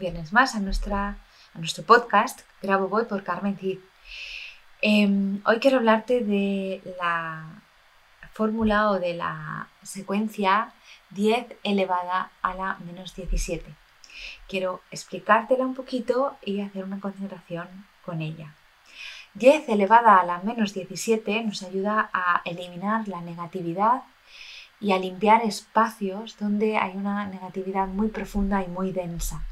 un más a, nuestra, a nuestro podcast Grabo Voy por Carmen Cid. Em, hoy quiero hablarte de la fórmula o de la secuencia 10 elevada a la menos 17. Quiero explicártela un poquito y hacer una concentración con ella. 10 elevada a la menos 17 nos ayuda a eliminar la negatividad y a limpiar espacios donde hay una negatividad muy profunda y muy densa.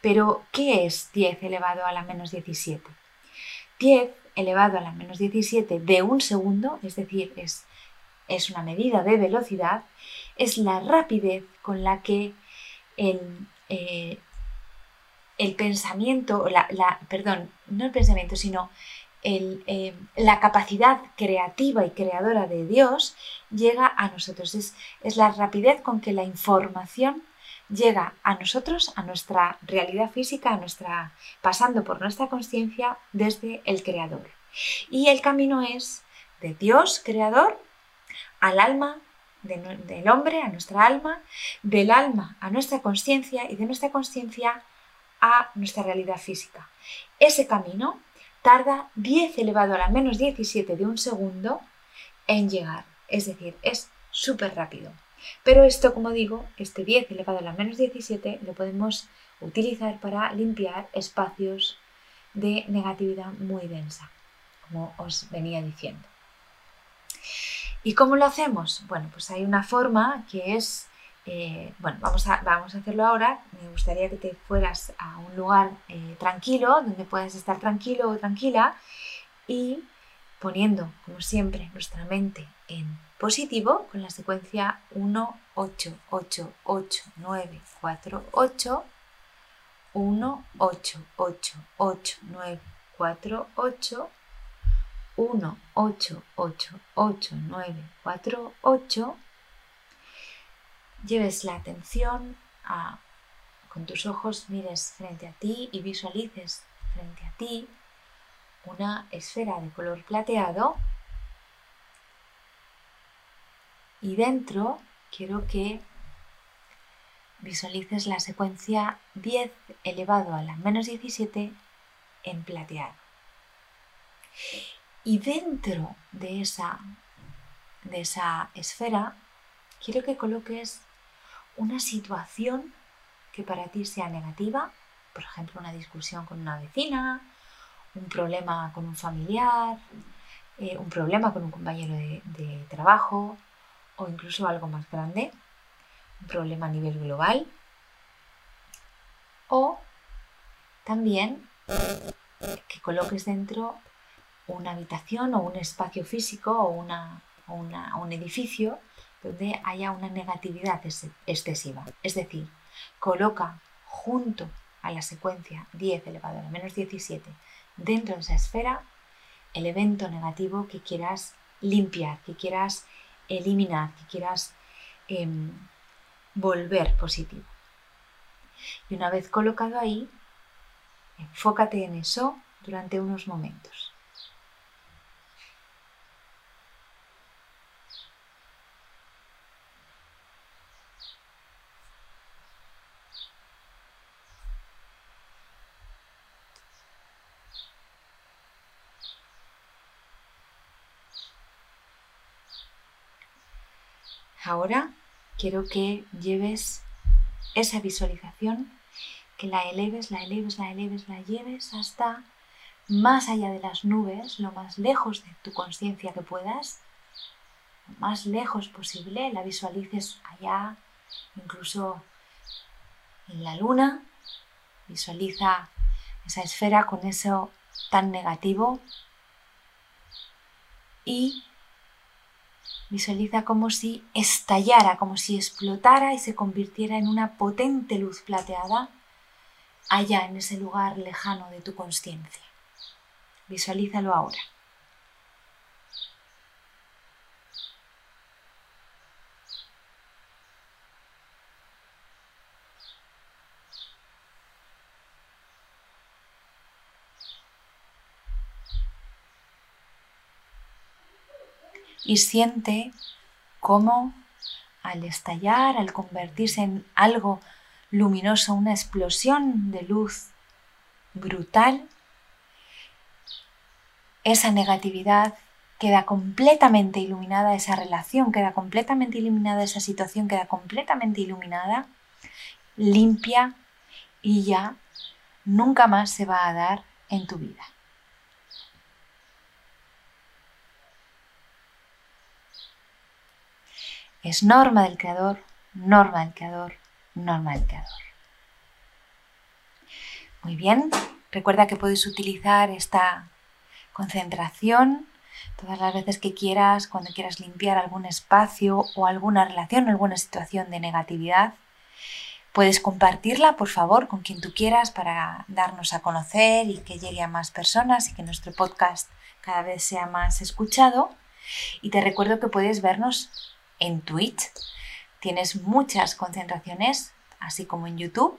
Pero, ¿qué es 10 elevado a la menos 17? 10 elevado a la menos 17 de un segundo, es decir, es, es una medida de velocidad, es la rapidez con la que el, eh, el pensamiento, la, perdón, no el pensamiento, sino eh, la capacidad creativa y creadora de Dios llega a nosotros. Es, es la rapidez con que la información llega a nosotros, a nuestra realidad física, a nuestra, pasando por nuestra conciencia desde el Creador. Y el camino es de Dios, Creador, al alma del hombre, a nuestra alma, del alma a nuestra conciencia y de nuestra conciencia a nuestra realidad física. Ese camino tarda 10 elevado a la menos 17 de un segundo en llegar. Es decir, es súper rápido. Pero esto, como digo, este 10 elevado a la menos 17 lo podemos utilizar para limpiar espacios de negatividad muy densa, como os venía diciendo. ¿Y cómo lo hacemos? Bueno, pues hay una forma que es eh, bueno, vamos a, vamos a hacerlo ahora. Me gustaría que te fueras a un lugar eh, tranquilo, donde puedas estar tranquilo o tranquila y poniendo, como siempre, nuestra mente en positivo con la secuencia 1, 8, 8, 8, 9, 4, 8, 1, 8, 8, 8, 9, 4, 8, 1, 8, 8, 8, 9, 4, 8, lleves la atención a, con tus ojos mires frente a ti y visualices frente a ti una esfera de color plateado y dentro quiero que visualices la secuencia 10 elevado a la menos 17 en plateado. Y dentro de esa, de esa esfera quiero que coloques una situación que para ti sea negativa, por ejemplo, una discusión con una vecina, un problema con un familiar, eh, un problema con un compañero de, trabajo o incluso algo más grande, un problema a nivel global. O también que coloques dentro una habitación o un espacio físico o, una, un edificio donde haya una negatividad excesiva. Es decir, coloca junto a la secuencia 10 elevado a la menos 17 dentro de esa esfera el evento negativo que quieras limpiar, que quieras eliminar, que quieras em, volver positivo. Y una vez colocado ahí, enfócate en eso durante unos momentos. Ahora quiero que lleves esa visualización que la eleves, la eleves, la eleves, la lleves hasta más allá de las nubes, lo más lejos de tu conciencia que puedas, lo más lejos posible, la visualices allá, incluso en la luna, visualiza esa esfera con eso tan negativo. Y visualiza como si estallara, como si explotara y se convirtiera en una potente luz plateada allá en ese lugar lejano de tu conciencia. Visualízalo ahora. Y siente cómo al estallar, al convertirse en algo luminoso, una explosión de luz brutal, esa negatividad queda completamente iluminada, esa relación queda completamente iluminada, esa situación queda completamente iluminada, limpia y ya nunca más se va a dar en tu vida. Es norma del creador, norma del creador, norma del creador. Muy bien, recuerda que puedes utilizar esta concentración todas las veces que quieras, cuando quieras limpiar algún espacio o alguna relación, alguna situación de negatividad. Puedes compartirla, por favor, con quien tú quieras para darnos a conocer y que llegue a más personas y que nuestro podcast cada vez sea más escuchado. Y te recuerdo que puedes vernos en Twitch. Tienes muchas concentraciones, así como en YouTube.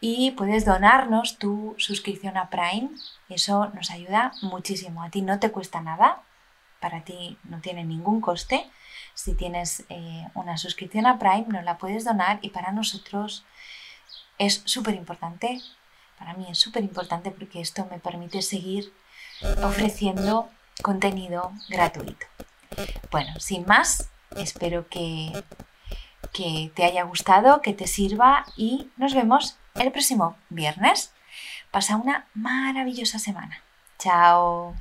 Y puedes donarnos tu suscripción a Prime. Eso nos ayuda muchísimo. A ti no te cuesta nada. Para ti no tiene ningún coste. Si tienes eh, una suscripción a Prime, nos la puedes donar y para nosotros es súper importante. Para mí es súper importante porque esto me permite seguir ofreciendo contenido gratuito. Bueno, sin más, espero que, que te haya gustado, que te sirva y nos vemos el próximo viernes. Pasa una maravillosa semana. Chao.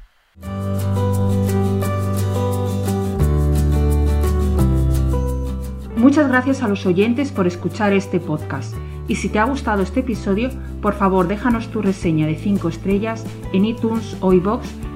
Muchas gracias a los oyentes por escuchar este podcast. Y si te ha gustado este episodio, por favor déjanos tu reseña de 5 estrellas en iTunes o iBox